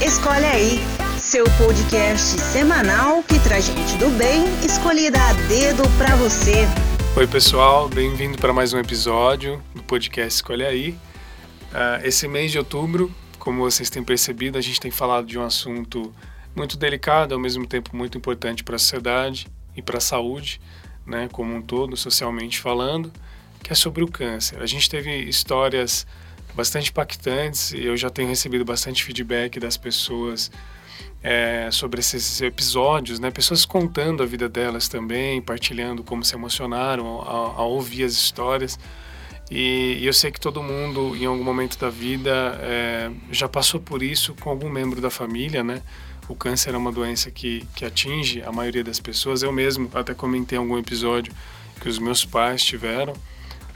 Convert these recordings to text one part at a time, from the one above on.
Escolhe aí, seu podcast semanal que traz gente do bem escolhida a dedo para você. Oi, pessoal, bem-vindo para mais um episódio do podcast Escolhe aí. Uh, esse mês de outubro, como vocês têm percebido, a gente tem falado de um assunto muito delicado, ao mesmo tempo muito importante para a sociedade e para a saúde, né, como um todo, socialmente falando, que é sobre o câncer. A gente teve histórias bastante impactantes eu já tenho recebido bastante feedback das pessoas é, sobre esses episódios, né? Pessoas contando a vida delas também, partilhando como se emocionaram ao, ao ouvir as histórias. E, e, eu sei que todo mundo, em algum momento da vida, é, já passou por isso com algum membro da família, né? O câncer é uma doença que, que atinge a maioria das pessoas. Eu mesmo até comentei em algum episódio que os meus pais tiveram.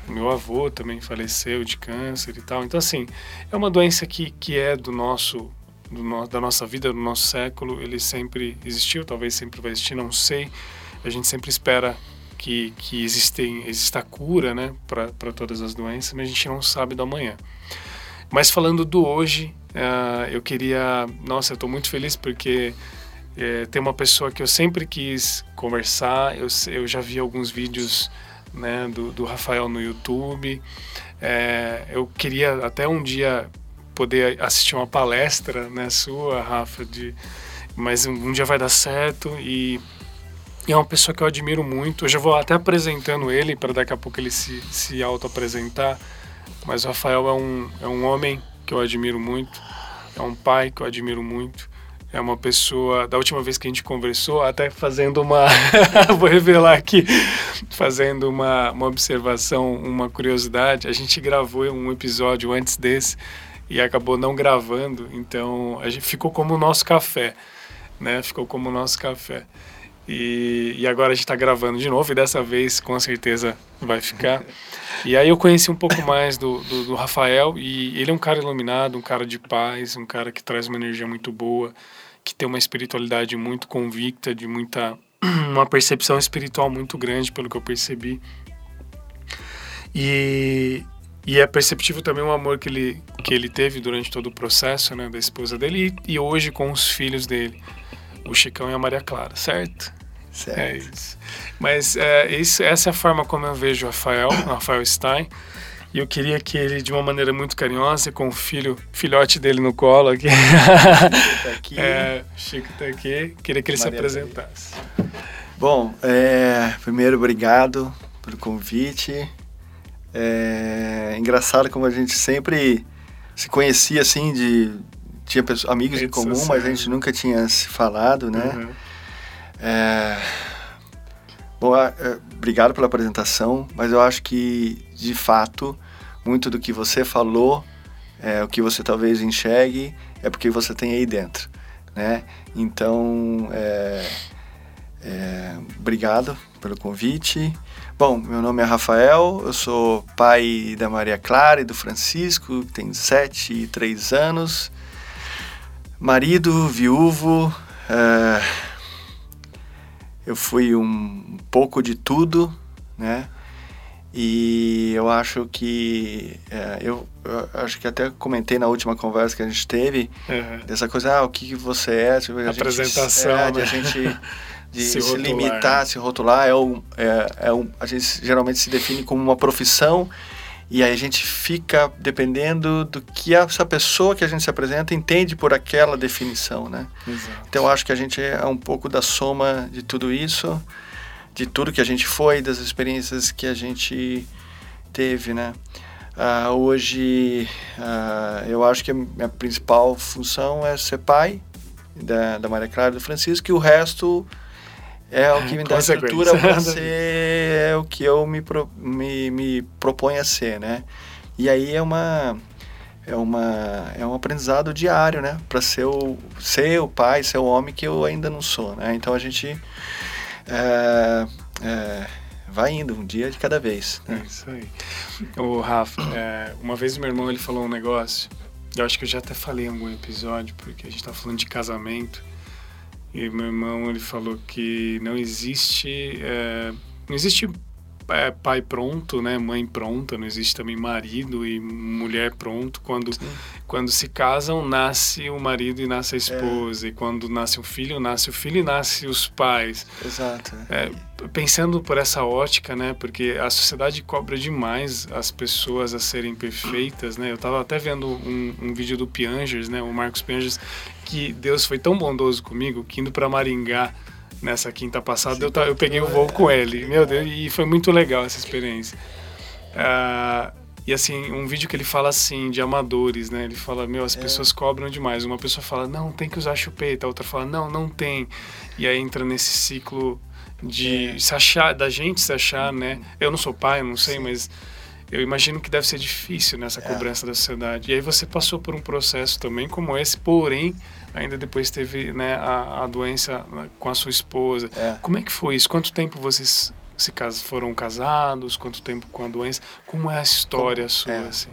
Meu avô também faleceu de câncer e tal. Então, assim, é uma doença que, que é do nosso, do no, da nossa vida, do nosso século. Ele sempre existiu, talvez sempre vai existir, não sei. A gente sempre espera que, que existem, exista cura né, para todas as doenças, mas a gente não sabe do amanhã. Mas falando do hoje, uh, eu queria. Nossa, eu estou muito feliz porque é, tem uma pessoa que eu sempre quis conversar. Eu, eu já vi alguns vídeos né, do, do Rafael no YouTube. É, eu queria até um dia poder assistir uma palestra né, sua, Rafa, de, mas um, dia vai dar certo e, e, é uma pessoa que eu admiro muito. Eu já vou até apresentando ele para daqui a pouco ele se, se auto-apresentar. Mas o Rafael é um, é um homem que eu admiro muito, é um pai que eu admiro muito é uma pessoa. Da última vez que a gente conversou, até fazendo uma. vou revelar aqui. Fazendo uma, uma observação, uma curiosidade. A gente gravou um episódio antes desse e acabou não gravando, então a gente ficou como o nosso café, né? Ficou como o nosso café. E, e agora a gente está gravando de novo e dessa vez com certeza vai ficar. E aí eu conheci um pouco mais do, do, do Rafael e ele é um cara iluminado, um cara de paz, um cara que traz uma energia muito boa que tem uma espiritualidade muito convicta, de muita uma percepção espiritual muito grande, pelo que eu percebi. E, e é perceptível também o amor que ele, que ele teve durante todo o processo, né, da esposa dele e, e hoje com os filhos dele, o Chicão e a Maria Clara, certo? Certo. É isso. Mas é, isso, essa é a forma como eu vejo o Rafael, o Rafael Stein. E eu queria que ele, de uma maneira muito carinhosa, com o filho, filhote dele no colo aqui. Chico tá aqui. É, Chico tá aqui. Queria que ele Maria se apresentasse. Bom, é, primeiro, obrigado pelo convite. É engraçado como a gente sempre se conhecia assim de tinha pessoas, amigos em comum, mas a gente nunca tinha se falado, né? Uhum. É, bom, é, obrigado pela apresentação, mas eu acho que de fato muito do que você falou, é, o que você talvez enxergue, é porque você tem aí dentro, né? Então, é, é, obrigado pelo convite. Bom, meu nome é Rafael, eu sou pai da Maria Clara e do Francisco, tem sete e três anos, marido, viúvo, eu fui um pouco de tudo, né? E eu acho que é, eu, eu, acho que até comentei na última conversa que a gente teve uhum. dessa coisa, ah, o que, que você é, tipo, a apresentação, gente, é, de a gente de se, se limitar, se rotular, é um, é, é um, a gente geralmente se define como uma profissão e aí a gente fica dependendo do que essa pessoa que a gente se apresenta entende por aquela definição, né? Exato. Então eu acho que a gente é um pouco da soma de tudo isso de tudo que a gente foi, das experiências que a gente teve, né? Uh, hoje, uh, eu acho que a minha principal função é ser pai da, da Maria Clara e do Francisco, e o resto é o que me dá estrutura para ser é o que eu me, pro, me, me proponho a ser, né? E aí é uma é uma é um aprendizado diário, né? Para ser o ser o pai, ser o homem que eu ainda não sou, né? Então a gente é, é, vai indo, um dia de cada vez. Né? É isso aí. O Rafa, é, uma vez meu irmão ele falou um negócio, eu acho que eu já até falei em algum episódio, porque a gente tá falando de casamento, e meu irmão ele falou que não existe, é, não existe é, pai pronto, né? Mãe pronta, não existe também marido e mulher pronto. Quando, quando se casam, nasce o marido e nasce a esposa. É. E quando nasce o filho, nasce o filho e nasce os pais. Exato. É, pensando por essa ótica, né? Porque a sociedade cobra demais as pessoas a serem perfeitas, né? Eu estava até vendo um, um, vídeo do Piangers, né? O Marcos Piangers, que Deus foi tão bondoso comigo que indo para Maringá nessa quinta passada, eu, eu peguei o voo com ele. Meu Deus, e foi muito legal essa experiência. Uh, e assim, um vídeo que ele fala assim, de amadores, né? Ele fala, meu, as é. pessoas cobram demais. Uma pessoa fala, não, tem que usar chupeta. A outra fala, não, não tem. E aí entra nesse ciclo de é. se achar, da gente se achar, né? Eu não sou pai, não sei, Sim. mas eu imagino que deve ser difícil nessa é. cobrança da sociedade. E aí você passou por um processo também como esse, porém ainda depois teve né, a, a doença né, com a sua esposa. É. Como é que foi isso? Quanto tempo vocês se cas foram casados? Quanto tempo com a doença? Como é a história Como, sua? É. Assim?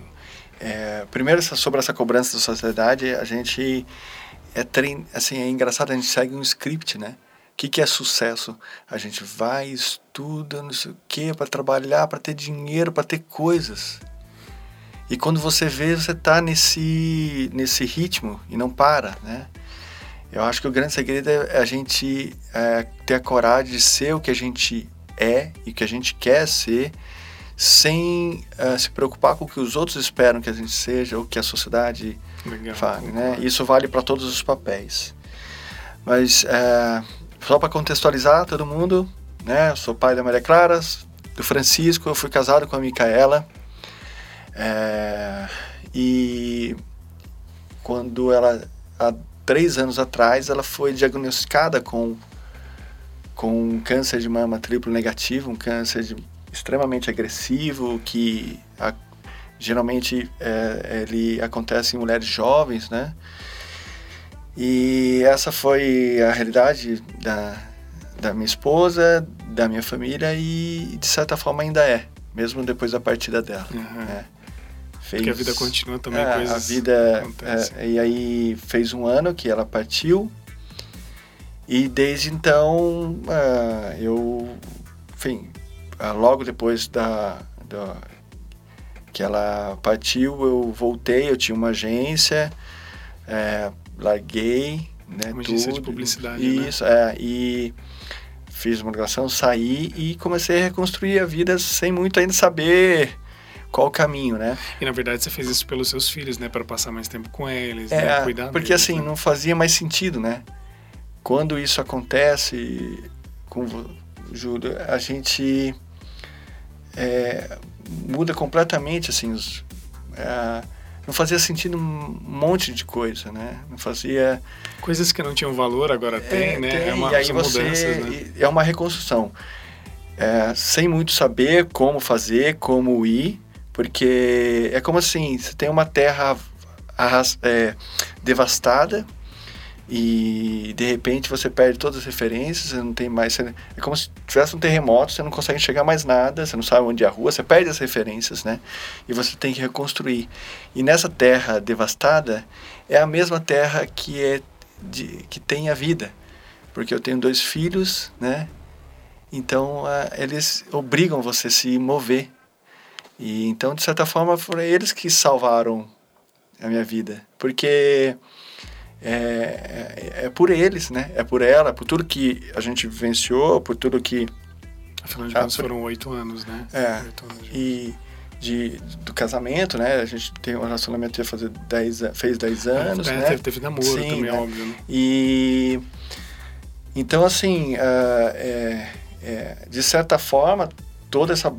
É, primeiro sobre essa cobrança da sociedade, a gente é trein, assim é engraçado a gente segue um script, né? O que, que é sucesso? A gente vai, estuda, não sei o quê, para trabalhar, para ter dinheiro, para ter coisas. E quando você vê, você está nesse, nesse ritmo e não para, né? Eu acho que o grande segredo é a gente é, ter a coragem de ser o que a gente é e que a gente quer ser, sem uh, se preocupar com o que os outros esperam que a gente seja ou que a sociedade Legal, fale, né? Isso vale para todos os papéis. Mas uh, só para contextualizar todo mundo, né? Eu sou pai da Maria Clara, do Francisco, eu fui casado com a Micaela. É, e quando ela, há três anos atrás, ela foi diagnosticada com, com um câncer de mama triplo negativo, um câncer de, extremamente agressivo, que a, geralmente é, ele acontece em mulheres jovens, né? E essa foi a realidade da, da minha esposa, da minha família e de certa forma ainda é, mesmo depois da partida dela. Uhum. Né? Fez, Porque a vida continua também, é, coisas a vida é, E aí fez um ano que ela partiu. E desde então, uh, eu, enfim, uh, logo depois da, da, que ela partiu, eu voltei, eu tinha uma agência, é, larguei, né, uma tudo. agência de publicidade, né? Isso, né? é, e fiz uma graduação, saí e comecei a reconstruir a vida sem muito ainda saber qual o caminho, né? E na verdade você fez isso pelos seus filhos, né? Para passar mais tempo com eles, é, né? Cuidar Porque deles, assim, né? não fazia mais sentido, né? Quando isso acontece com o Júlio, a gente é, muda completamente, assim, os, é, não fazia sentido um monte de coisa, né? Não fazia... Coisas que não tinham valor agora é, tem, né? Tem, é uma, e aí você, mudanças, né? É uma reconstrução. É, sem muito saber como fazer, como ir, porque é como assim, você tem uma terra é, devastada e de repente você perde todas as referências, você não tem mais. Você, é como se tivesse um terremoto, você não consegue enxergar mais nada, você não sabe onde é a rua, você perde as referências, né? E você tem que reconstruir. E nessa terra devastada é a mesma terra que é de, que tem a vida, porque eu tenho dois filhos, né? Então eles obrigam você a se mover e então, de certa forma, foram eles que salvaram a minha vida. Porque é, é, é, por eles, né? É por ela, por tudo que a gente vivenciou, por tudo que. Afinal de contas, foram oito anos, né? É. Anos de... E de, do casamento, né? A gente tem um relacionamento que fazer dez, fez dez é, anos, é, né? Teve, teve namoro Sim, também, né? óbvio. Né? E. Então, assim, uh, é, é, de certa forma, toda essa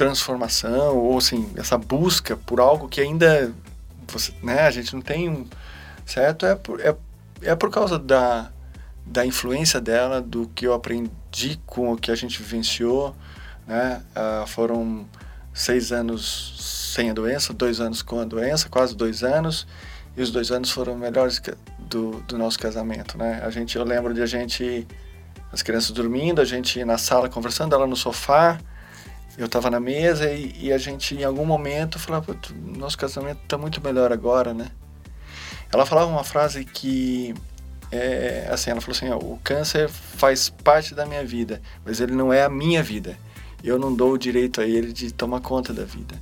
transformação ou assim essa busca por algo que ainda você, né, a gente não tem certo é por, é, é por causa da, da influência dela do que eu aprendi com o que a gente vivenciou né? Uh, foram seis anos sem a doença dois anos com a doença quase dois anos e os dois anos foram melhores do, do nosso casamento né? A gente eu lembro de a gente as crianças dormindo a gente na sala conversando ela no sofá eu estava na mesa e, e, a gente em algum momento falava nosso casamento está muito melhor agora né ela falava uma frase que é, assim ela falou assim ó, o câncer faz parte da minha vida mas ele não é a minha vida eu não dou o direito a ele de tomar conta da vida.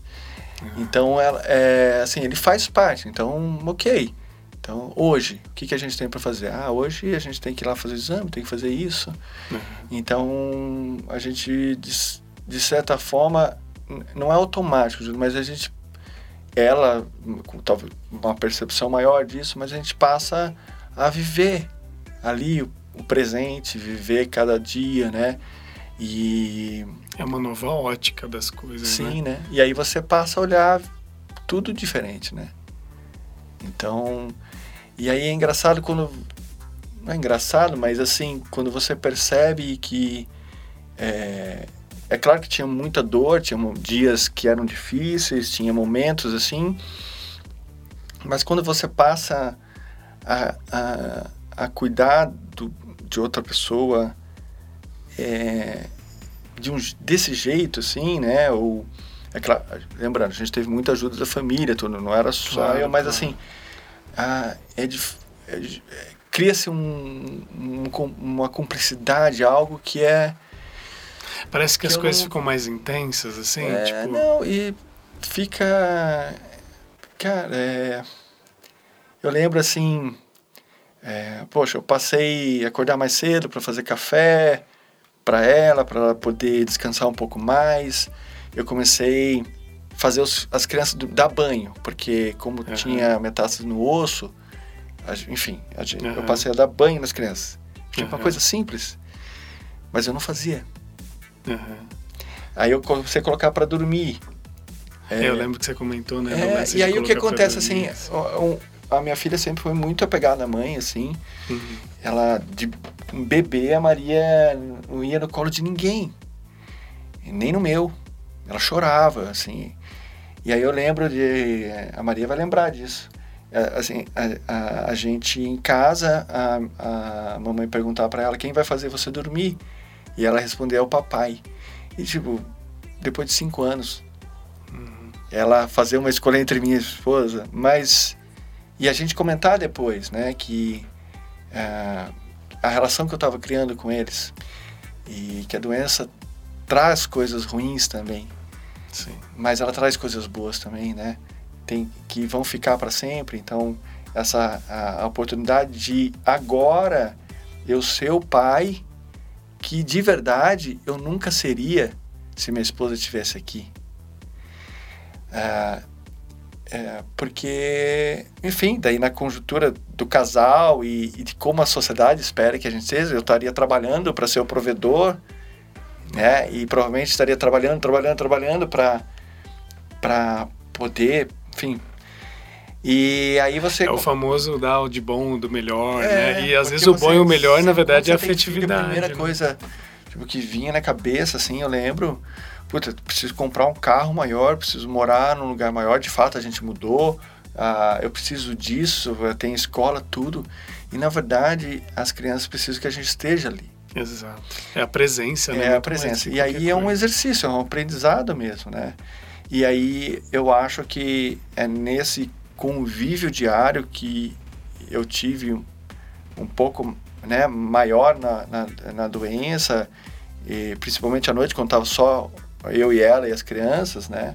Uhum. Então, ela, é, assim, ele faz parte. Então, ok. Então, hoje, o que, que a gente tem para fazer? Ah, hoje a gente tem que ir lá fazer o exame, tem que fazer isso. Uhum. Então, a gente, de, certa forma, não é automático, mas a gente, ela, com talvez uma percepção maior disso, mas a gente passa a viver ali o, o presente, viver cada dia, né? E... É uma nova ótica das coisas, Sim, né? né? E aí você passa a olhar tudo diferente, né? Então, e aí é engraçado quando. Não é engraçado, mas assim, quando você percebe que. É, é claro que tinha muita dor, tinha dias que eram difíceis, tinha momentos assim. Mas quando você passa a, a, a cuidar do, de outra pessoa é, de um, desse jeito, assim, né? Ou, é claro, lembrando, a gente teve muita ajuda da família, tudo, não era só claro, eu, mas claro. assim é, é, é cria-se um, um, uma cumplicidade, algo que é. Parece que, que as coisas não... ficam mais intensas, assim? É, tipo... Não, e fica. Cara, é... eu lembro assim. É, poxa, eu passei a acordar mais cedo para fazer café para ela, para ela poder descansar um pouco mais. Eu comecei fazer os, as crianças do, dar banho, porque como uhum. tinha metástase no osso, a, enfim, a gente, uhum. eu passei a dar banho nas crianças. Tipo, uhum. uma coisa simples, mas eu não fazia. Aí eu comecei a colocar para dormir. É, eu lembro que você comentou, né? É, e aí o que acontece, assim, a minha filha sempre foi muito apegada à mãe, assim. Uhum. Ela, de bebê, a Maria não ia no colo de ninguém. Nem no meu. Ela chorava, assim. E aí eu lembro de. A Maria vai lembrar disso. É, assim, a, a, a gente em casa, a, a mamãe perguntava para ela quem vai fazer você dormir. E ela respondeu: é o papai. E tipo, depois de cinco anos, uhum. ela fazer uma escolha entre minha esposa, mas. E a gente comentar depois, né, que uh, a relação que eu estava criando com eles e que a doença traz coisas ruins também. Sim. Mas ela traz coisas boas também, né? Tem que vão ficar para sempre. Então, essa a, a, oportunidade de agora eu ser o pai que de verdade eu nunca seria se minha esposa estivesse aqui. Ah, é, porque, enfim, daí na conjuntura do casal e, e, de como a sociedade espera que a gente seja, eu estaria trabalhando para ser o provedor, né? E provavelmente estaria trabalhando, trabalhando, trabalhando para para poder, enfim. E aí você é o famoso dar o de bom do melhor, é, né? E às vezes o bom e o melhor na verdade é a afetividade. A primeira né? coisa tipo, que vinha na cabeça, assim, eu lembro, puta, preciso comprar um carro maior, preciso morar num lugar maior. De fato, a gente mudou. Uh, eu preciso disso, tem escola, tudo. E na verdade, as crianças precisam que a gente esteja ali. Exato. É a presença, né? É a presença. E aí é um exercício, é um aprendizado mesmo, né? E aí eu acho que é nesse convívio diário que eu tive um pouco né, maior na, na, na doença, e principalmente à noite, quando estava só eu e ela e as crianças, né?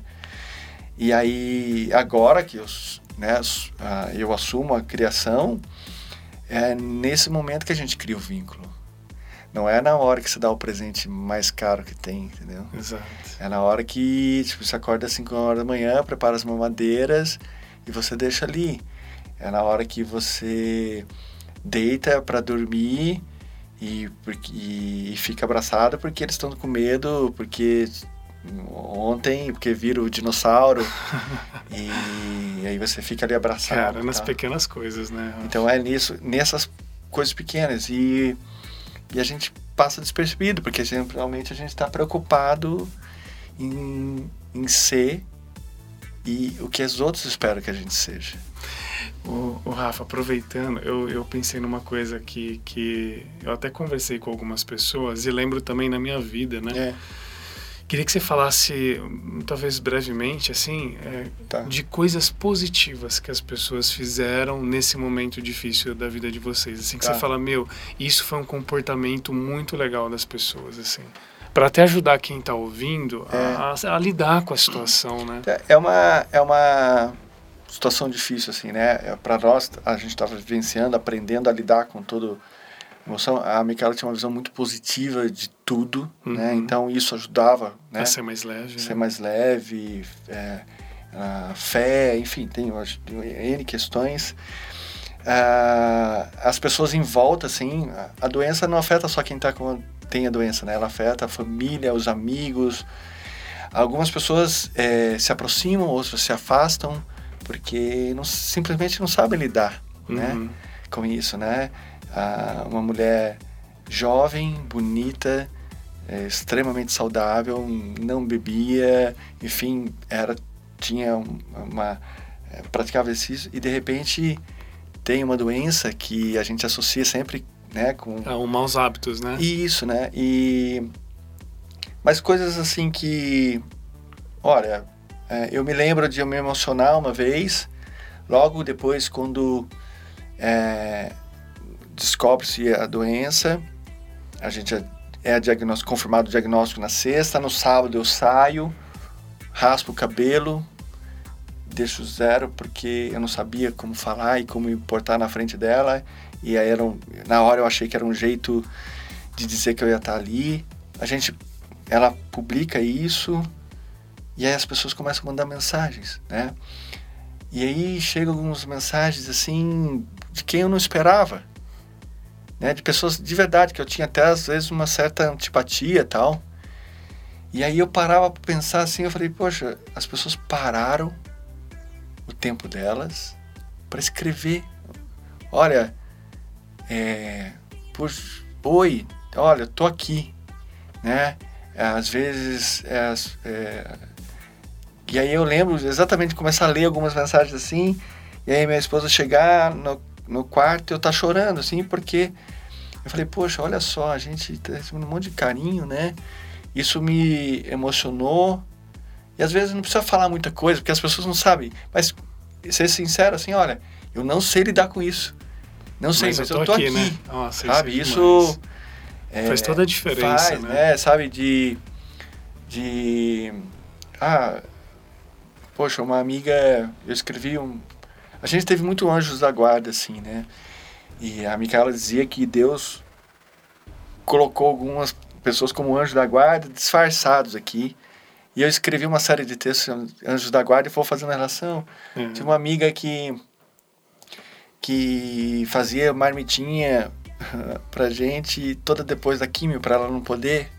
E aí, agora que eu, né, eu assumo a criação, é nesse momento que a gente cria o vínculo. Não é na hora que você dá o presente mais caro que tem, entendeu? Exato. É na hora que tipo, você acorda às 5 horas da manhã, prepara as mamadeiras e você deixa ali. É na hora que você deita para dormir e, e, e fica abraçado porque eles estão com medo, porque ontem, porque viram o dinossauro e aí você fica ali abraçado. Cara, nas tá? pequenas coisas, né? Então é nisso, nessas coisas pequenas e e a gente passa despercebido, porque geralmente a gente está preocupado em, em ser e o que os outros esperam que a gente seja. O, o, Rafa, aproveitando, eu, eu pensei numa coisa que, que eu até conversei com algumas pessoas e lembro também na minha vida, né? É. Queria que você falasse, talvez brevemente, assim, é, tá. de coisas positivas que as pessoas fizeram nesse momento difícil da vida de vocês. Assim, que tá. você fala, meu, isso foi um comportamento muito legal das pessoas, assim. Para até ajudar quem está ouvindo a, a, a, lidar com a situação, né? É, é uma é uma situação difícil assim, né? É, para nós a gente estava vivenciando, aprendendo a lidar com todo emoção. A Micaela tinha uma visão muito positiva de tudo, né? uhum. né? Então isso ajudava, né? A ser mais leve. Ser né? mais leve, é, a fé, enfim, tem, tem N questões. Uh, as pessoas em volta, assim, a doença não afeta só quem tá com, tem a doença, né? Ela afeta a família, os amigos. Algumas pessoas é, se aproximam, outras se afastam, porque não, simplesmente não sabem lidar, né? uhum. né? Com isso, né? Uh, uma mulher jovem, bonita, é, extremamente saudável, não bebia, enfim, era tinha uma é, praticava exercício e de repente tem uma doença que a gente associa sempre, né, com é, um maus hábitos, né? Isso, né? E mas coisas assim que, olha, é, eu me lembro de eu me emocionar uma vez, logo depois quando é, descobre-se a doença, a gente é, é diagnóstico, confirmado o diagnóstico na sexta, no sábado eu saio, raspo o cabelo, deixo zero porque eu não sabia como falar e como me portar na frente dela. E aí era um, na hora eu achei que era um jeito de dizer que eu ia estar ali. A gente, ela publica isso e aí as pessoas começam a mandar mensagens, né? E aí chegam algumas mensagens assim de quem eu não esperava, né? De pessoas de verdade que eu tinha até às vezes uma certa antipatia tal. E aí eu parava para pensar assim, eu falei, poxa, as pessoas pararam o tempo delas para escrever. Olha, é, oi, olha, tô aqui, né? Às vezes, é, é, e aí eu lembro exatamente de começar a ler algumas mensagens assim, e aí minha esposa chegar no, no quarto eu tá chorando, assim, porque eu falei, poxa, olha só, a gente tá recebendo um monte de carinho, né? Isso me emocionou, e às vezes não precisa falar muita coisa, porque as pessoas não sabem. Mas ser sincero assim, olha, eu não sei lidar com isso. Não sei, mas, mas eu tô, eu tô aqui, aqui né? Nossa, sabe? Isso, é, faz toda a diferença, faz, né? né? Sabe de de ah, poxa, uma amiga, eu escrevi um a gente teve muito anjos da guarda assim, né? E a Micaela dizia que Deus colocou algumas pessoas como anjos da guarda disfarçados aqui e eu escrevi uma série de textos, Anjos da Guarda, e vou fazendo a relação. Uhum. Tinha uma amiga que, que fazia marmitinha pra gente, toda depois da químio, para ela não poder.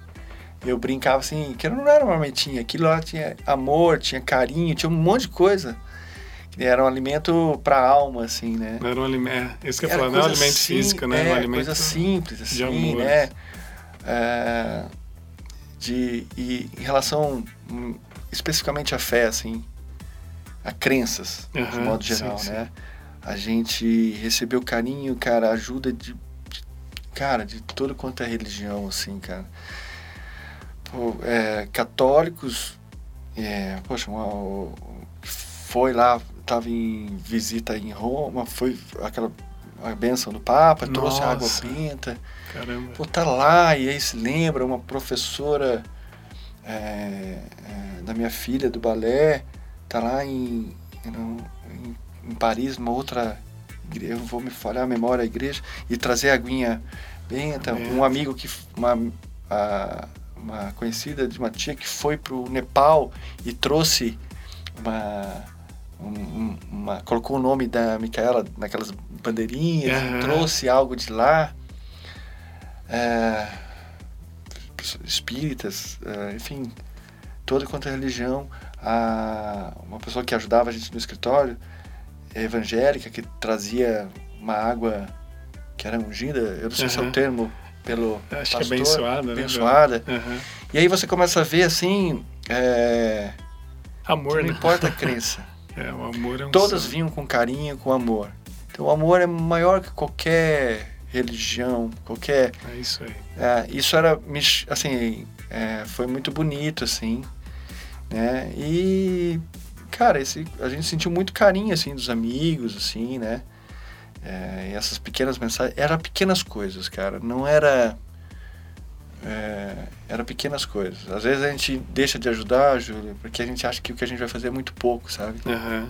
Eu brincava assim, que não era marmitinha, aquilo lá tinha amor, tinha carinho, tinha um monte de coisa. Era um alimento para a alma, assim, né? Não era um alimento, é, isso que eu ia falar, não é um alimento sim, físico, né? É, um alimento coisa simples, assim, né? É, de e em relação hum, especificamente à fé assim a crenças uhum, de modo geral sim, né sim. a gente recebeu carinho cara ajuda de, de, cara de todo quanto é religião assim cara Pô, é, católicos é, poxa uma, foi lá estava em visita em Roma foi aquela a benção do Papa, Nossa. trouxe água benta. Caramba. Pô, tá lá, e aí se lembra, uma professora é, é, da minha filha do balé, tá lá em, em, em Paris, uma outra igreja, eu vou me falhar a memória, a igreja, e trazer a aguinha benta. Um amigo que, uma, a, uma conhecida de uma tia que foi pro Nepal e trouxe uma um, uma, colocou o nome da Micaela naquelas bandeirinhas, uhum. trouxe algo de lá. É, espíritas, é, enfim, toda quanto é religião. A, uma pessoa que ajudava a gente no escritório, evangélica, que trazia uma água que era ungida, eu não sei uhum. se é o termo pelo Acho pastor, que é abençoada. abençoada. Né? Uhum. E aí você começa a ver assim... É, Amor, não né? importa a crença. É, o amor é um Todas vinham com carinho, com amor. Então o amor é maior que qualquer religião, qualquer. É isso aí. É, isso era, assim, é, foi muito bonito, assim, né? E, cara, esse, a gente sentiu muito carinho, assim, dos amigos, assim, né? É, e essas pequenas mensagens, eram pequenas coisas, cara, não era é, eram pequenas coisas. Às vezes a gente deixa de ajudar, Júlio, porque a gente acha que o que a gente vai fazer é muito pouco, sabe? Uhum.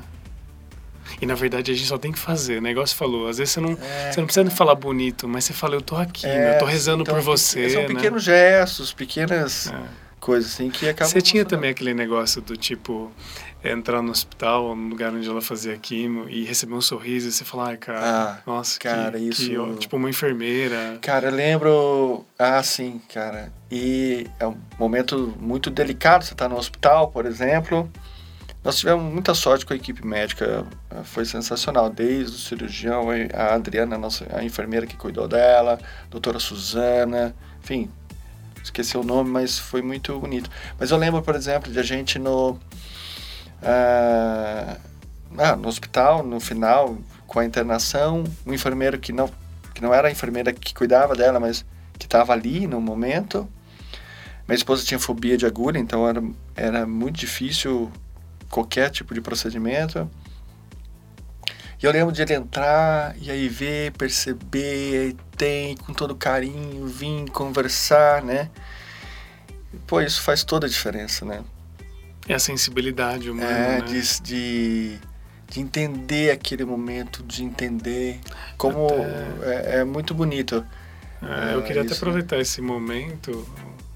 E na verdade a gente só tem que fazer. O negócio falou. Às vezes você não, é, você não precisa falar bonito, mas você fala, eu tô aqui, é, né? eu tô rezando então, por você. São né? pequenos gestos, pequenas é. coisas assim que acabam. Você tinha também aquele negócio do tipo entrar no hospital, no lugar onde ela fazia quimo e receber um sorriso e você falar, ai, cara, ah, nossa, cara, que, isso. Que, tipo uma enfermeira. Cara, eu lembro. Ah, sim, cara. E é um momento muito delicado. Você tá no hospital, por exemplo. Nós tivemos muita sorte com a equipe médica, eh, foi sensacional, desde o cirurgião, a Adriana, a, nossa, a enfermeira que cuidou dela, a doutora Suzana, enfim, esqueci o nome, mas foi muito bonito. Mas eu lembro, por exemplo, de a gente no, ah, ah, no hospital, no final, com a internação, um enfermeiro que não, que não era a enfermeira que cuidava dela, mas que estava ali no momento. Minha esposa tinha fobia de agulha, então era, era muito difícil qualquer tipo de procedimento. E eu lembro de ele entrar e aí ver, perceber, tem com todo carinho, vir conversar, né? Pô, isso faz toda a diferença, né? É a sensibilidade humana, é, né? de, de, de entender aquele momento, de entender como até... é, é, muito bonito. É, eu queria até aproveitar esse momento,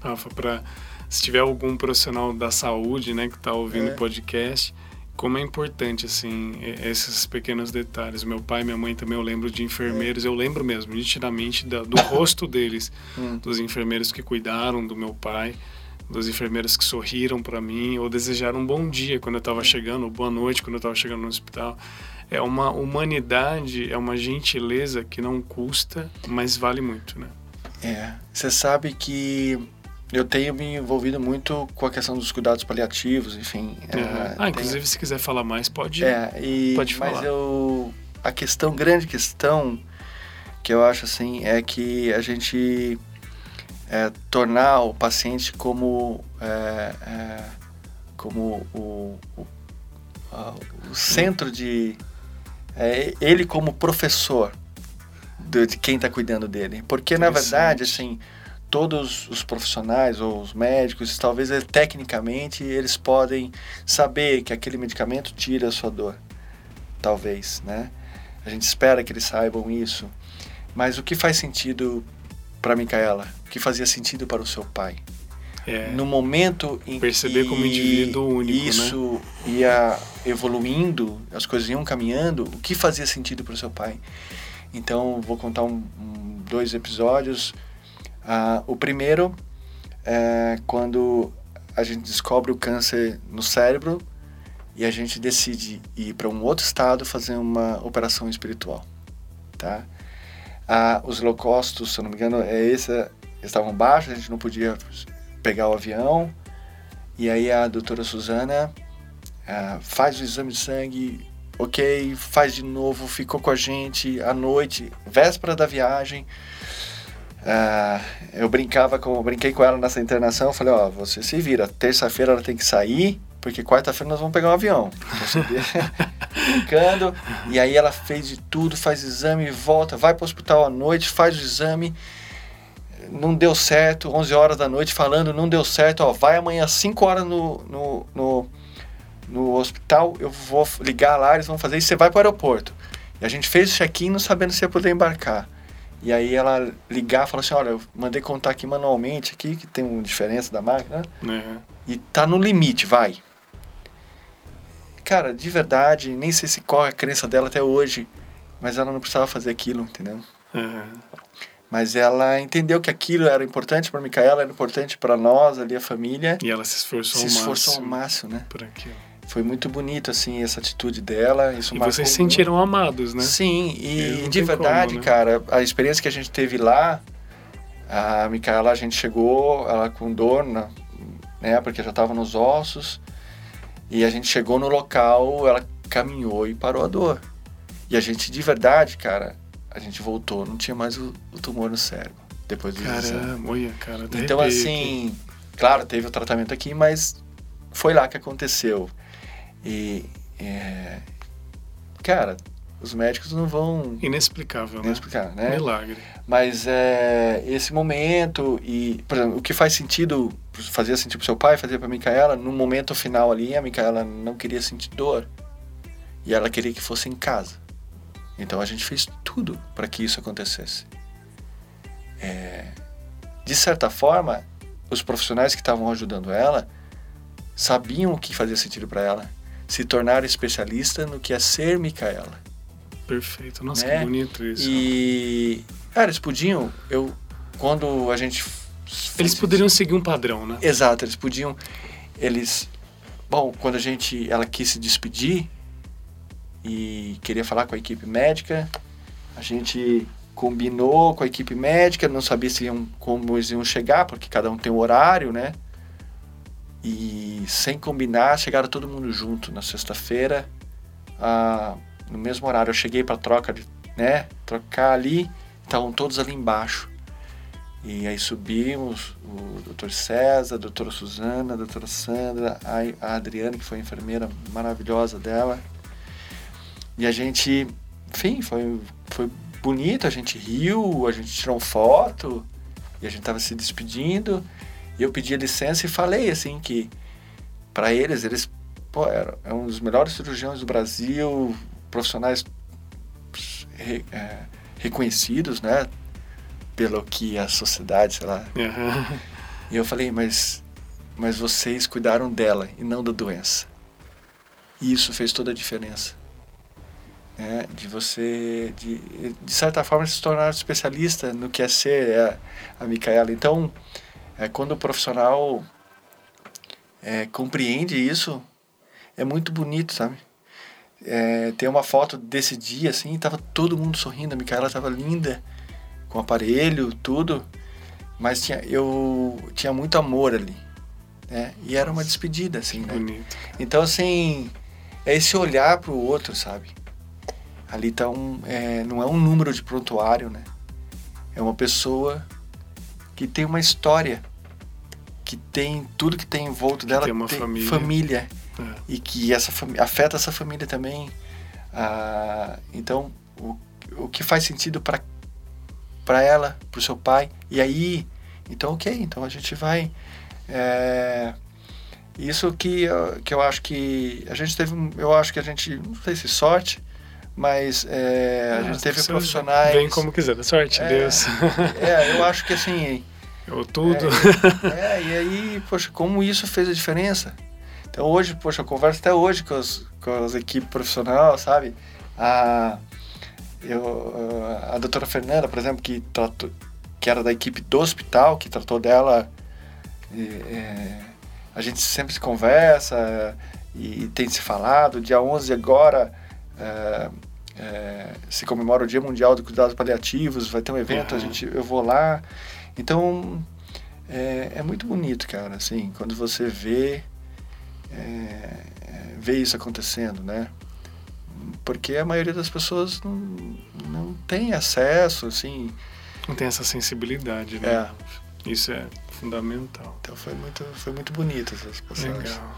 Rafa, para se tiver algum profissional da saúde, né, que está ouvindo o é. podcast, como é importante, assim, esses pequenos detalhes. Meu pai e minha mãe também, eu lembro de enfermeiros, eu lembro mesmo, nitidamente, da, do rosto deles, hum. dos enfermeiros que cuidaram do meu pai, dos enfermeiros que sorriram para mim, ou desejaram um bom dia quando eu estava chegando, ou boa noite quando eu estava chegando no hospital. É uma humanidade, é uma gentileza que não custa, mas vale muito, né? É, você sabe que eu tenho me envolvido muito com a questão dos cuidados paliativos, enfim. Uhum. É, ah, inclusive se quiser falar mais, pode, é, e, pode falar. Mas eu, a questão, grande questão que eu acho assim, é que a gente é, tornar o paciente como, é, é como o, o, o, centro de... É, ele como professor de, de quem está cuidando dele. Porque, na verdade, assim todos os profissionais ou os médicos, talvez tecnicamente eles podem saber que aquele medicamento tira a sua dor. Talvez, né? A gente espera que eles saibam isso. Mas o que faz sentido para Micaela? O que fazia sentido para o seu pai? É, no momento em perceber que como indivíduo único, né? isso né? ia evoluindo, as coisas iam caminhando, o que fazia sentido para o seu pai? Então, vou contar um, um, dois episódios ah, o primeiro é quando a gente descobre o câncer no cérebro e a gente decide ir para um outro estado fazer uma operação espiritual, tá? Ah, os holocaustos, se eu não me engano, é esse, estavam baixos, a gente não podia pegar o avião. E aí a doutora Suzana ah, faz o exame de sangue, ok, faz de novo, ficou com a gente à noite, véspera da viagem. Uh, eu brincava com, brinquei com ela nessa internação, falei, ó, você se vira, terça-feira ela tem que sair, porque quarta-feira nós vamos pegar um avião. Brincando, e aí ela fez de tudo, faz exame, volta, vai para o hospital à noite, faz o exame, não deu certo, 11 horas da noite falando, não deu certo, ó, vai amanhã às 5 horas no, no, no, no hospital, eu vou ligar lá, eles vão fazer isso, você vai para o aeroporto. E a gente fez o check-in não sabendo se ia poder embarcar. E aí ela ligar e falar assim, olha, eu mandei contar aqui manualmente, aqui, que tem uma diferença da máquina, uhum. e tá no limite, vai. Cara, de verdade, nem sei se qual é a crença dela até hoje, mas ela não precisava fazer aquilo, entendeu? Uhum. Mas ela entendeu que aquilo era importante para Micaela, era importante para nós ali, a família. E ela se esforçou se ao esforçou máximo. ao máximo, né? Por aquilo foi muito bonito, assim, essa atitude dela. Isso e vocês se sentiram muito. amados, né? Sim, e de verdade, como, né? cara, a experiência que a gente teve lá, a Micaela, a gente chegou, ela com dor, né, porque já estava nos ossos, e a gente chegou no local, ela caminhou e parou a dor. E a gente, de verdade, cara, a gente voltou, não tinha mais o, o tumor no cérebro, depois do Caramba, olha, cara, Então, assim, claro, teve o tratamento aqui, mas foi lá que aconteceu. E, é, cara, os médicos não vão Inexplicável, né? explicar, né? Milagre. Mas é, esse momento e, por exemplo, o que faz sentido, fazia sentido pro seu pai, fazia pra Micaela, no momento final ali, a Micaela não queria sentir dor. E ela queria que fosse em casa. Então a gente fez tudo para que isso acontecesse. É, de certa forma, os profissionais que estavam ajudando ela sabiam o que fazia sentido para ela. Se tornaram especialista no que é ser Micaela. Perfeito. Nossa, Né? que bonito isso. E, cara, eles podiam, eu, quando a gente... Eles poderiam seguir um padrão, né? Exato, eles podiam, eles, bom, quando a gente, ela quis se despedir e queria falar com a equipe médica, a gente combinou com a equipe médica, não sabia se iam, como eles iam chegar, porque cada um tem um horário, né? E sem combinar, chegaram todo mundo junto na sexta-feira, ah, no mesmo horário. Eu cheguei para troca, de, né? Trocar ali, estavam todos ali embaixo. E aí subimos, o doutor César, a doutora Suzana, a doutora Sandra, a, Adriana, que foi a enfermeira maravilhosa dela. E a gente, enfim, foi, foi bonito, a gente riu, a gente tirou foto, e a gente tava se despedindo. E eu pedi licença e falei assim que para eles, eles, pô, era, é um dos melhores cirurgiões do Brasil, profissionais re- é, reconhecidos, né? Pelo que a sociedade, sei lá. Aham. E eu falei, mas, mas vocês cuidaram dela e não da doença. E isso fez toda a diferença. Né? De você, de, de certa forma, se tornar especialista no que é ser a, a Micaela. Então, é, quando o profissional é, compreende isso, é muito bonito, sabe? É, tem uma foto desse dia, assim, tava todo mundo sorrindo, a Micaela tava linda, com aparelho, tudo, mas tinha, eu tinha muito amor ali, né? E era uma despedida, assim, né? Bonito. Então, assim, é esse olhar pro outro, sabe? Ali tá um, é, não é um número de prontuário, né? É uma pessoa que tem uma história, que tem tudo que tem em volta dela, tem uma família. família É. e que essa família afeta essa família também. Ah, então, o, o que faz sentido para para ela, para o seu pai. E aí, então, ok, então a gente vai. é, isso que eu, que eu acho que a gente teve, eu acho que a gente, não sei se sorte, mas é, a Ah, gente teve profissionais. Vem como quiser, sorte, É. Deus. É, eu acho que assim, Ou tudo. é, e aí, poxa, como isso fez a diferença? Então hoje, poxa, eu converso até hoje com as, com as equipes profissionais, sabe? A, eu, a doutora Fernanda, por exemplo, que, tratou, que era da equipe do hospital, que tratou dela, e, é, a gente sempre se conversa e, tem se falado. Dia 11 agora é, é, se comemora o Dia Mundial de Cuidados Paliativos, vai ter um evento, a Uhum. gente, eu vou lá. Então, é, é muito bonito, cara, assim, quando você vê, é, é, vê isso acontecendo, né? Porque a maioria das pessoas não, não tem acesso, assim, Não tem essa sensibilidade, né? é. Isso é fundamental. Então foi muito, foi muito bonito essas passagens. Legal.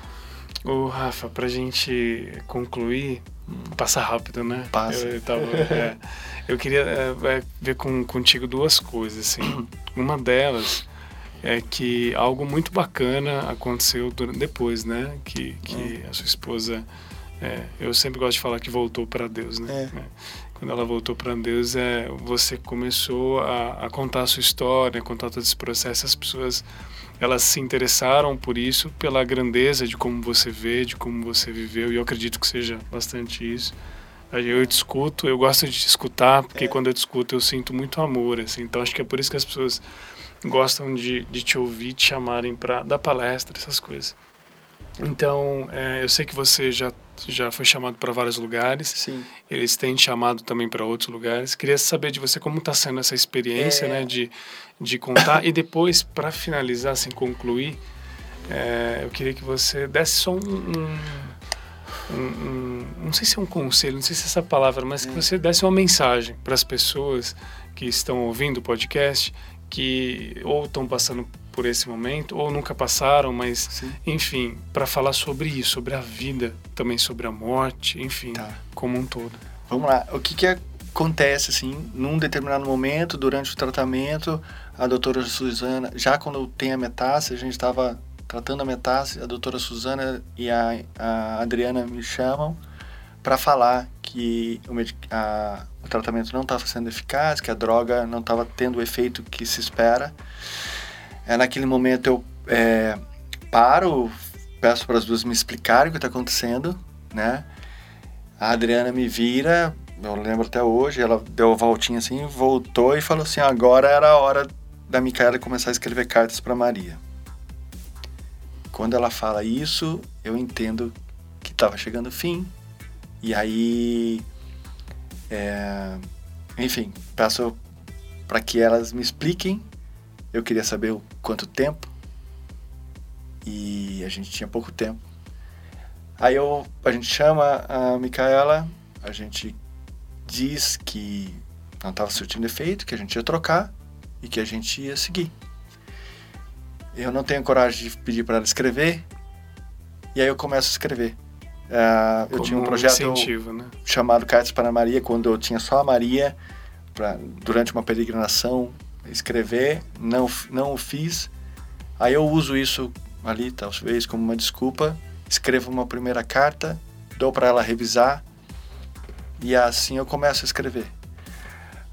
Ô, Rafa, pra gente concluir, passa rápido, né? Passa. Eu, tava- é, eu queria é, é, ver com, contigo duas coisas, assim. Uma delas é que algo muito bacana aconteceu durante, depois, né? Que, que a sua esposa, é, eu sempre gosto de falar que voltou para Deus, né? É. É. Quando ela voltou para Deus, é, você começou a, a contar a sua história, contar todo esse processo, as pessoas elas se interessaram por isso, pela grandeza de como você vê, de como você viveu, e eu acredito que seja bastante isso. Eu te escuto, eu gosto de te escutar, porque É. quando eu te escuto eu sinto muito amor, assim, então acho que é por isso que as pessoas gostam de, de te ouvir, te chamarem para dar palestra, essas coisas. Então, é, eu sei que você já, já foi chamado para vários lugares, Sim. eles têm te chamado também para outros lugares. Queria saber de você como está sendo essa experiência, É. né, de, de contar. e depois, para finalizar, assim, concluir, é, eu queria que você desse só um, um, um- um- não sei se é um conselho, não sei se é essa palavra, mas que você desse uma mensagem para as pessoas que estão ouvindo o podcast, que ou estão passando por esse momento, ou nunca passaram, mas Sim. enfim, para falar sobre isso, sobre a vida, também sobre a morte, enfim, Tá. como um todo. vamos lá. O que que acontece, assim, num determinado momento, durante o tratamento, a doutora Suzana, já quando tem a metástase, a gente estava tratando a metástase, a doutora Suzana e a, a Adriana me chamam para falar que o, a, o tratamento não estava sendo eficaz, que a droga não estava tendo o efeito que se espera. É, naquele momento eu é, paro, peço para as duas me explicarem o que está acontecendo, né? A Adriana me vira, eu lembro até hoje, ela deu uma voltinha assim, voltou e falou assim: agora era a hora da Micaela começar a escrever cartas para Maria. Quando ela fala isso, eu entendo que estava chegando o fim. E aí, é, enfim, peço para que elas me expliquem. Eu queria saber o quanto tempo. E a gente tinha pouco tempo. Aí eu, a gente chama a Micaela, a gente diz que não estava surtindo efeito, que a gente ia trocar e que a gente ia seguir. Eu não tenho coragem de pedir para ela escrever, e aí eu começo a escrever. Uh, eu tinha um projeto incentivo, né? chamado Cartas para Maria, quando eu tinha só a Maria, pra, durante uma peregrinação, escrever, não, não o fiz. Aí eu uso isso ali, talvez, como uma desculpa escrevo uma primeira carta, dou para ela revisar e assim eu começo a escrever.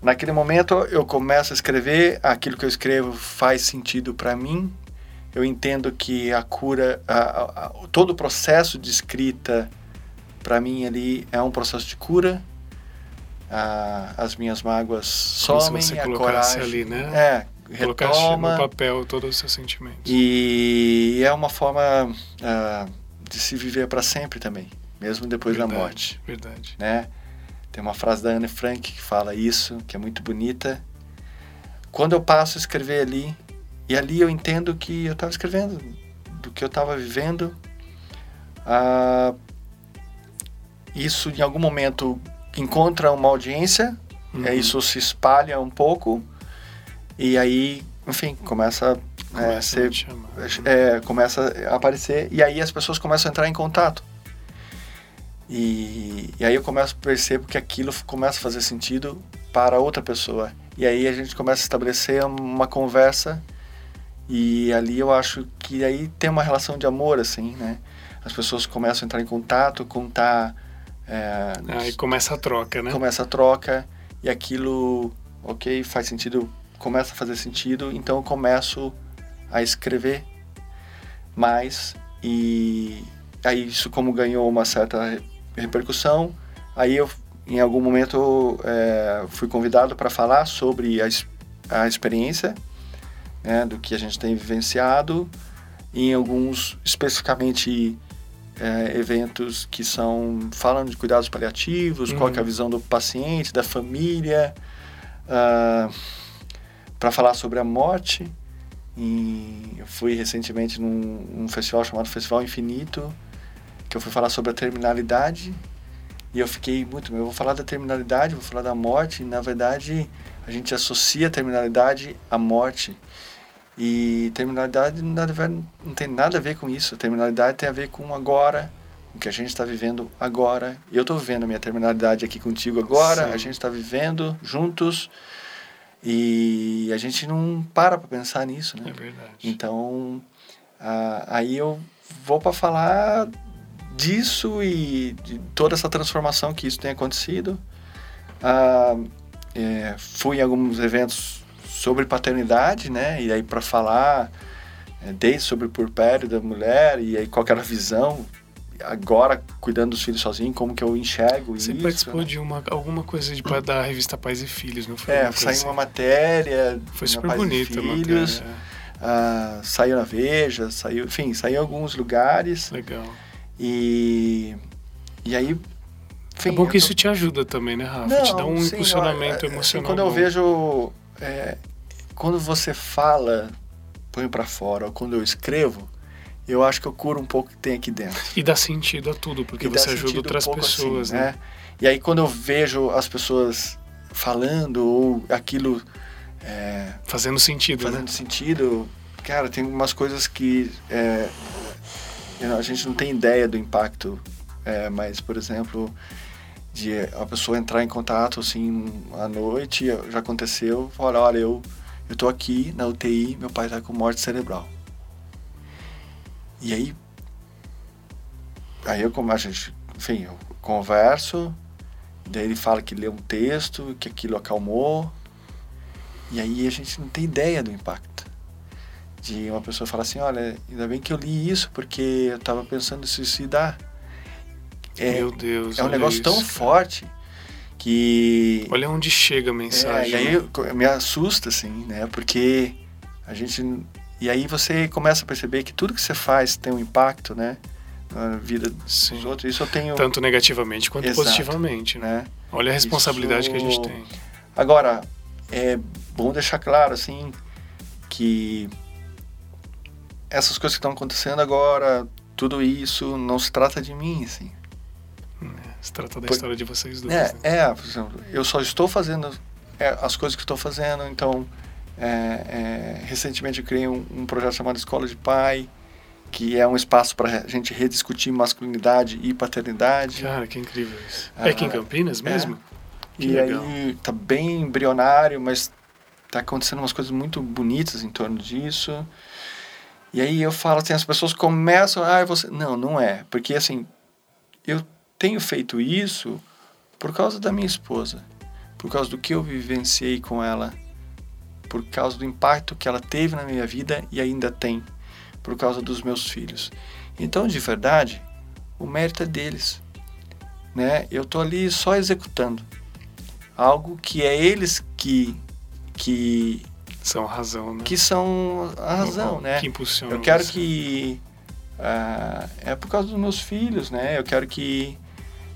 Naquele momento eu começo a escrever, aquilo que eu escrevo faz sentido para mim. Eu entendo que a cura, a, a, a, todo o processo de escrita para mim ali é um processo de cura. as minhas mágoas somem, se você a coragem ali, né? É, retoma. no papel todos os seus sentimentos. E é uma forma uh, de se viver para sempre também, mesmo depois verdade, da morte. Verdade. Né? Tem uma frase da Anne Frank que fala isso, que é muito bonita. Quando eu passo a escrever ali, e ali eu entendo que eu estava escrevendo do que eu estava vivendo, ah, isso em algum momento encontra uma audiência, uhum. é, isso se espalha um pouco, e aí, enfim, começa é, você, é, começa a aparecer e aí as pessoas começam a entrar em contato. E, e aí eu começo a perceber que aquilo começa a fazer sentido para outra pessoa. E aí a gente começa a estabelecer uma conversa e ali eu acho que aí tem uma relação de amor, assim, né? As pessoas começam a entrar em contato, contar... É, aí começa a troca, né? Começa a troca e aquilo, ok, faz sentido, começa a fazer sentido, então eu começo a escrever mais e aí isso como ganhou uma certa repercussão, aí eu em algum momento é, fui convidado para falar sobre a, a experiência né, do que a gente tem vivenciado em alguns especificamente é, eventos que são falando de cuidados paliativos, uhum. qual é a uhum. visão do paciente, da família, uh, ah, para falar sobre a morte e eu fui recentemente num, num festival chamado Festival Infinito, que eu fui falar sobre a terminalidade. E eu fiquei muito, eu vou falar da terminalidade, vou falar da morte, e na verdade a gente associa a terminalidade à morte. E terminalidade não tem nada a ver com isso. A terminalidade tem a ver com agora, o que a gente está vivendo agora. Eu estou vivendo a minha terminalidade aqui contigo agora, Sim. a gente está vivendo juntos. E a gente não para para pensar nisso, né? É verdade. Então, aí eu vou para falar disso e de toda essa transformação que isso tem acontecido. Ah, é, fui em alguns eventos sobre paternidade, né? E aí para falar é, desde sobre o purpério da mulher e aí qual era a visão agora cuidando dos filhos sozinho, como que eu enxergo Você isso. Você participou né? de uma, alguma coisa de, da revista Pais e Filhos, não foi? É, saiu assim? uma matéria. Foi super bonita a matéria. Uh, saiu na Veja, saiu, enfim, saiu em alguns lugares. Legal. E, e aí. Enfim, é bom que tô... isso te ajuda também, né, Rafa? Não, te dá um sim, impulsionamento eu, emocional. Quando eu vejo. É, quando você fala, põe para fora, ou quando eu escrevo, eu acho que eu curo um pouco que tem aqui dentro. E dá sentido a tudo, porque e você ajuda outras um pessoas, assim, né? né? E aí quando eu vejo as pessoas falando ou aquilo é, fazendo sentido, fazendo né? sentido, cara, tem umas coisas que é, a gente não tem ideia do impacto. É, mas, por exemplo, de a pessoa entrar em contato assim à noite, já aconteceu, falar, olha, eu eu aqui na UTI, meu pai tá com morte cerebral. E aí aí eu como a gente, enfim, eu converso, daí ele fala que leu um texto, que aquilo acalmou. E aí a gente não tem ideia do impacto. De uma pessoa falar assim, olha, ainda bem que eu li isso porque eu tava pensando em suicidar. É, Meu Deus. É um negócio isso, tão cara. forte que. Olha onde chega a mensagem. É, e aí me assusta, assim, né? Porque a gente. E aí você começa a perceber que tudo que você faz tem um impacto, né? Na vida Sim. dos outros. Isso eu tenho. Tanto negativamente quanto Exato, positivamente, né? Olha a responsabilidade Isso... que a gente tem. Agora, é bom deixar claro, assim, que essas coisas que estão acontecendo agora, tudo isso não se trata de mim, assim. Se trata da Por, história de vocês dois. É, né? é, por exemplo, eu só estou fazendo é, as coisas que estou fazendo, então é, é, recentemente eu criei um, um, projeto chamado Escola de Pai, que é um espaço para a gente rediscutir masculinidade e paternidade. Cara, que incrível isso. Ah, é aqui em Campinas mesmo? É. e legal. aí tá bem embrionário, mas tá acontecendo umas coisas muito bonitas em torno disso. E aí eu falo assim, as pessoas começam, ah, você não, não é, porque assim, eu tenho feito isso por causa da minha esposa, por causa do que eu vivenciei com ela, por causa do impacto que ela teve na minha vida e ainda tem, por causa dos meus filhos. Então, de verdade, o mérito é deles. Né? Eu estou ali só executando algo que é eles que que são a razão, né? Que são a razão, né? Que impulsionam. Eu quero que uh, é por causa dos meus filhos, né? Eu quero que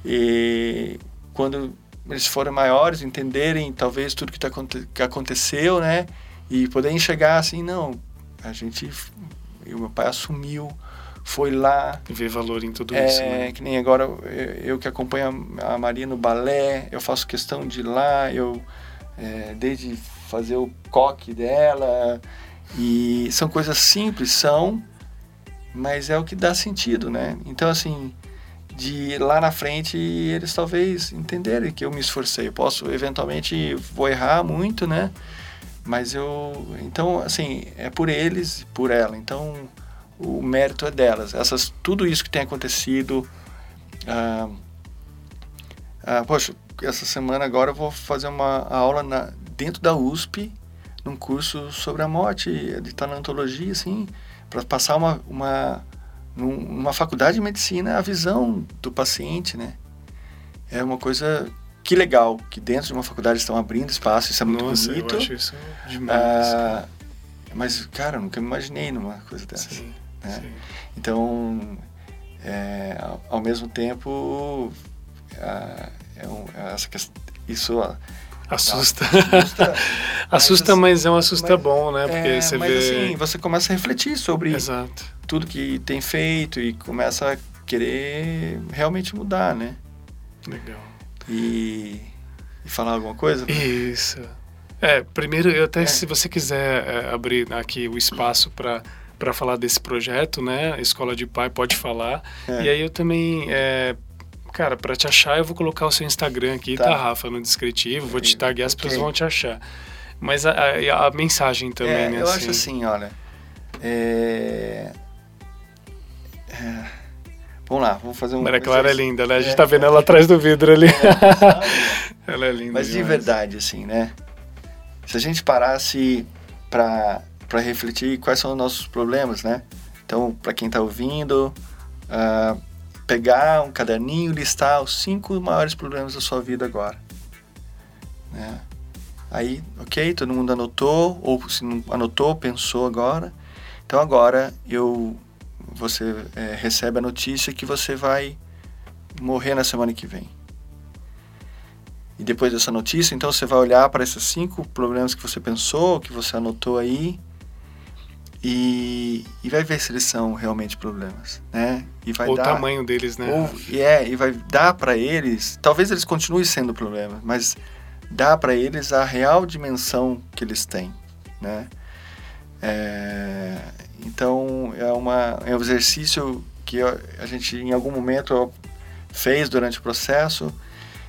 e quando eles forem maiores, entenderem talvez tudo que, tá, que aconteceu, né? E poder enxergar assim, não, a gente, o meu pai assumiu, foi lá. Ver valor em tudo é, isso, né? Que nem agora eu, eu, que acompanho a Maria no balé, eu faço questão de ir lá, eu é, desde fazer o coque dela. E são coisas simples, são, mas é o que dá sentido, né? Então, assim, de lá na frente eles talvez entenderem que eu me esforcei. Eu posso, eventualmente, vou errar muito, né? Mas eu. Então, assim, é por eles, por ela. Então, o mérito é delas. Essas, tudo isso que tem acontecido. Ah, ah, poxa, essa semana agora eu vou fazer uma aula na, dentro da USP, num curso sobre a morte, de tanatologia, assim, para passar uma, uma numa faculdade de medicina, a visão do paciente, né? É uma coisa que legal, que dentro de uma faculdade estão abrindo espaço, isso é muito Nossa, bonito. Eu acho isso demais. Ah, mas, cara, eu nunca me imaginei numa coisa dessa. Sim, né? sim. Então, é, ao, mesmo tempo, ah, é um, essa questão, isso Assusta. Assusta, assusta mas é um assusta mas, bom, né? Porque é, você mas, vê. assim, você começa a refletir sobre Exato. tudo que tem feito e começa a querer realmente mudar, né? Legal. E, e falar alguma coisa? Isso. É, primeiro, eu até é. se você quiser é, abrir aqui o espaço para para falar desse projeto, né? Escola de Pai pode falar. É. E aí eu também é, Cara, para te achar, eu vou colocar o seu Instagram aqui, tá, tá Rafa, no descritivo, vou te taguear, as pessoas vão te achar. Mas a, a, a mensagem também, é, né? Eu assim... acho assim, olha. É... É... Vamos lá, vamos fazer um. Maria Clara é linda, né? A gente é, tá vendo ela atrás do vidro ali. É, ela é linda. Mas demais. de verdade, assim, né? Se a gente parasse para refletir quais são os nossos problemas, né? Então, para quem tá ouvindo, uh, pegar um caderninho e listar os cinco maiores problemas da sua vida agora. Né? Aí, ok, todo mundo anotou, ou se não anotou, pensou agora. Então agora eu, você é, recebe a notícia que você vai morrer na semana que vem. E depois dessa notícia, então você vai olhar para esses cinco problemas que você pensou, que você anotou aí, e, e vai ver se eles são realmente problemas, né? E vai o dar, tamanho deles, né? Ou, e é, e vai dar para eles, talvez eles continuem sendo problemas, mas dá para eles a real dimensão que eles têm, né? É, então é uma é um exercício que a gente em algum momento fez durante o processo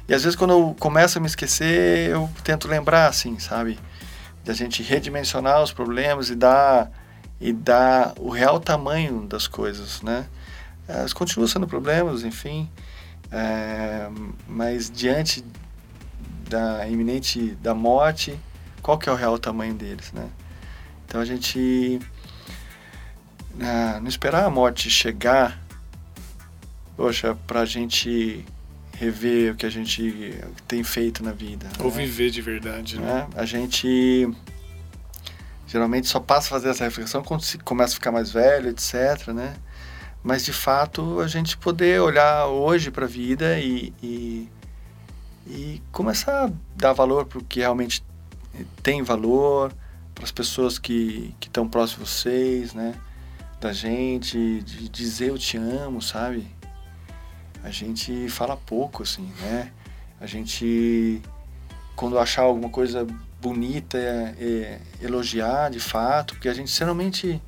E às vezes quando eu começo a me esquecer, eu tento lembrar, assim, sabe? Da gente redimensionar os problemas e dar, e dar o real tamanho das coisas, né? Elas continuam sendo problemas, enfim, é, mas diante da iminente da morte, qual que é o real tamanho deles, né? Então a gente ah, não esperar a morte chegar, poxa, para a gente rever o que a gente tem feito na vida. Ou né? viver de verdade, né? A gente geralmente só passa a fazer essa reflexão quando se começa a ficar mais velho, etc, né? Mas de fato a gente poder olhar hoje para a vida e, e, e começar a dar valor para o que realmente tem valor, para as pessoas que estão próximas de vocês, né? Da gente, de dizer eu te amo, sabe? A gente fala pouco, assim, né? A gente, quando achar alguma coisa bonita, é, é, elogiar de fato, porque a gente geralmente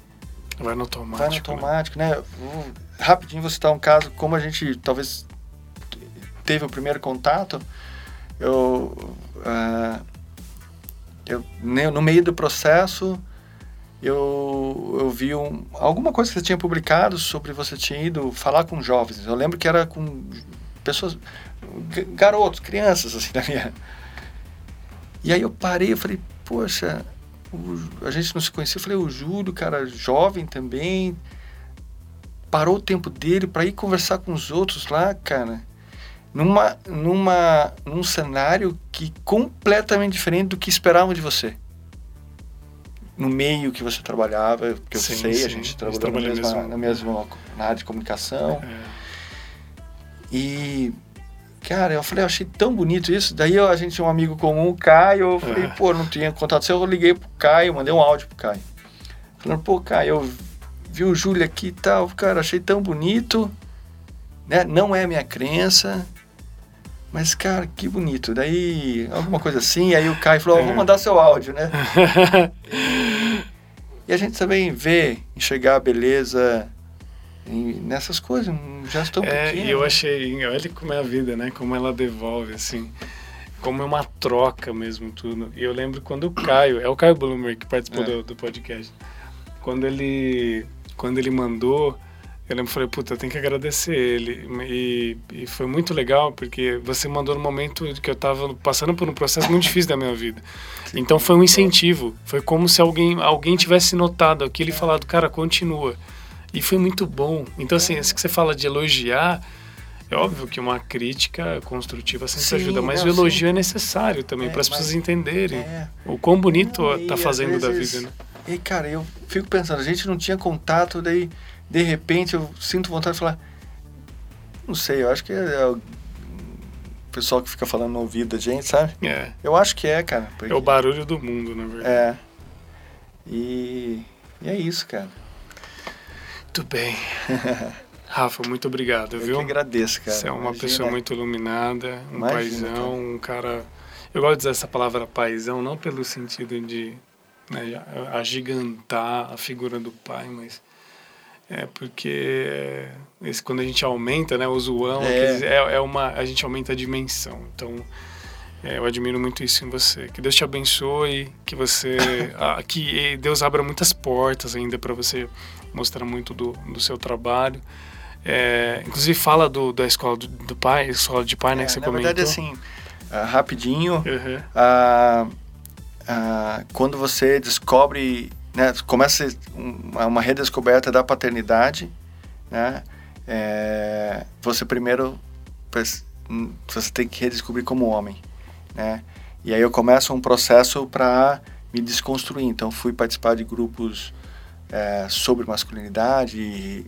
vai no automático. Vai no automático, né? né? Vou, rapidinho vou citar um caso, como a gente talvez teve o primeiro contato, eu, uh, eu no meio do processo eu, eu vi um, alguma coisa que você tinha publicado sobre você tinha ido falar com jovens. Eu lembro que era com pessoas, garotos, crianças, assim, na minha. E aí eu parei, eu falei, poxa, o, a gente não se conhecia. Eu falei, o Júlio, cara, jovem também, parou o tempo dele para ir conversar com os outros lá, cara, numa, numa, num cenário que completamente diferente do que esperavam de você no meio que você trabalhava, que eu sim, sei, sim. a gente trabalhou na mesma, mesmo. na mesma na área de comunicação. É. E, cara, eu falei, eu achei tão bonito isso. Daí a gente tinha um amigo comum, o Caio, eu falei, é. pô, não tinha contato seu, eu liguei pro Caio, mandei um áudio pro Caio. Falando, pô, Caio, eu vi o Júlio aqui e tal, cara, achei tão bonito, né? Não é minha crença, mas, cara, que bonito. Daí, alguma coisa assim, aí o Caio falou, oh, vou mandar seu áudio, né? e a gente também vê, enxergar a beleza nessas coisas, um gesto tão é, pequeno. E eu achei, olha como é a vida, né? Como ela devolve, assim. Como é uma troca mesmo, tudo. E eu lembro quando o Caio, é o Caio Bloomer que participou é. do, do podcast, quando ele, quando ele mandou eu lembro, falei, puta, eu tenho que agradecer ele. E, e, foi muito legal, porque você mandou no momento que eu estava passando por um processo muito difícil da minha vida. Sim, então foi um incentivo. Foi como se alguém, alguém tivesse notado aquilo e falado, cara, continua. E foi muito bom. Então, assim, isso que você fala de elogiar, é óbvio que uma crítica construtiva sempre sim, ajuda, mas não, o elogio sim. é necessário também, é, para as pessoas entenderem é. o quão bonito não, tá fazendo da vida, né? E, cara, eu fico pensando, a gente não tinha contato, daí de repente eu sinto vontade de falar. Não sei, eu acho que é, é o pessoal que fica falando no ouvido da gente, sabe? É. Eu acho que é, cara. Porque... É o barulho do mundo, na verdade. É. E, e é isso, cara. Muito bem. Rafa, muito obrigado, eu viu? Eu agradeço, cara. Você é uma Imagina. pessoa muito iluminada, um Imagina, paizão, cara. um cara... Eu gosto de dizer essa palavra paizão, não pelo sentido de né, agigantar a figura do pai, mas é porque esse, quando a gente aumenta, né, o zoão, é. é, é uma, a gente aumenta a dimensão. Então, é, eu admiro muito isso em você. Que Deus te abençoe, que você, a, que Deus abra muitas portas ainda para você mostrar muito do, do seu trabalho. É, inclusive fala do, da escola do, do pai, escola de pai, né, é, que você na comentou. Na verdade, assim, uh, rapidinho, uhum. uh, uh, quando você descobre né, começa uma, uma redescoberta da paternidade, né? É, você primeiro você tem que redescobrir como homem, né? E aí eu começo um processo para me desconstruir. Então fui participar de grupos é, sobre masculinidade e,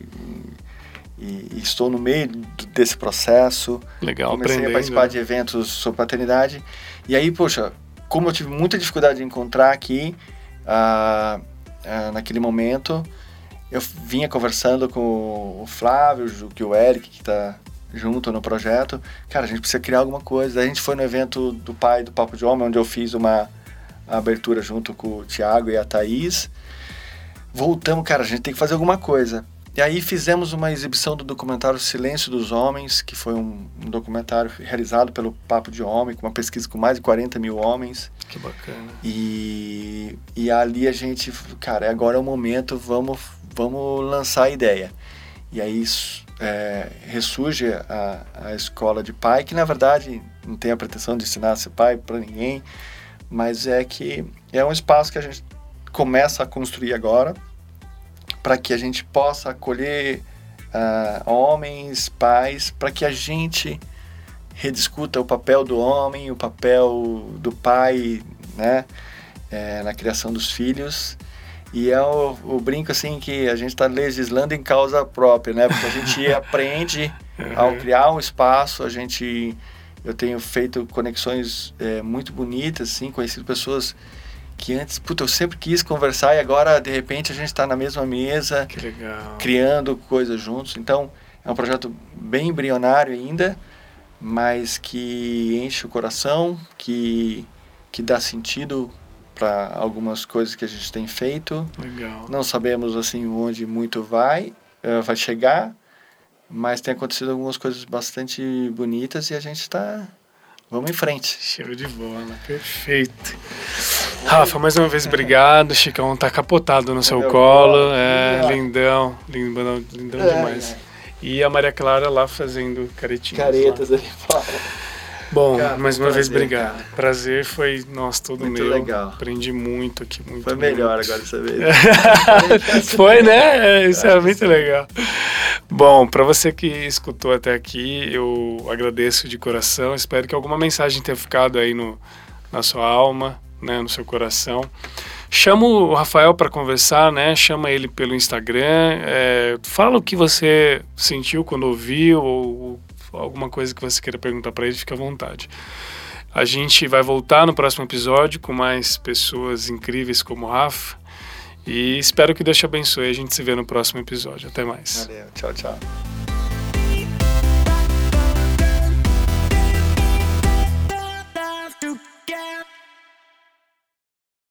e, e, estou no meio desse processo. Legal, Comecei a participar de eventos sobre paternidade. E aí, poxa, como eu tive muita dificuldade de encontrar aqui, uh, uh, naquele momento. Eu vinha conversando com o Flávio, que o Eric, que está junto no projeto. Cara, a gente precisa criar alguma coisa. a gente foi no evento do pai do Papo de Homem, onde eu fiz uma abertura junto com o Thiago e a Thaís. Voltamos, cara, a gente tem que fazer alguma coisa. e aí fizemos uma exibição do documentário Silêncio dos Homens, que foi um, um, documentário realizado pelo Papo de Homem, com uma pesquisa com mais de 40 mil homens. Que bacana. E, e ali a gente, cara, agora é o momento, vamos, vamos lançar a ideia. E aí é, ressurge a, a escola de pai, que na verdade não tem a pretensão de ensinar a ser pai para ninguém, mas é que é um espaço que a gente começa a construir agora para que a gente possa acolher uh, homens, pais, para que a gente rediscuta o papel do homem, o papel do pai, né, é, na criação dos filhos. E é o, o, brinco assim que a gente está legislando em causa própria, né? Porque a gente aprende ao criar um espaço, a gente eu tenho feito conexões é, muito bonitas, assim, conhecido pessoas que antes, puta, eu sempre quis conversar e agora, de repente, a gente está na mesma mesa, criando coisas juntos. Então, é um projeto bem embrionário ainda, mas que enche o coração, que, que dá sentido para algumas coisas que a gente tem feito. Legal. Não sabemos, assim, onde muito vai, uh, vai chegar, mas tem acontecido algumas coisas bastante bonitas e a gente está Vamos em frente. Cheiro de bola, perfeito. Rafa, mais uma vez obrigado. Chicão tá capotado no seu colo. É, lindão, lindão, lindão é, demais. É. E a Maria Clara lá fazendo caretinhas. Caretas lá. ali fora. Bom, cara, mais uma prazer, vez, obrigado. Cara. Prazer foi, nossa, todo muito meu. legal. Aprendi muito aqui, muito Foi melhor agora dessa vez. foi, né? É, isso é muito legal. Bom, para você que escutou até aqui, eu agradeço de coração. Espero que alguma mensagem tenha ficado aí no, na sua alma, né, no seu coração. Chama o Rafael para conversar, né? Chama ele pelo Instagram. É, fala o que você sentiu quando ouviu ou alguma coisa que você queira perguntar para ele, fique à vontade. A gente vai voltar no próximo episódio com mais pessoas incríveis como o Rafa. E espero que Deus te abençoe. A gente se vê no próximo episódio. Até mais. Valeu. Tchau, tchau.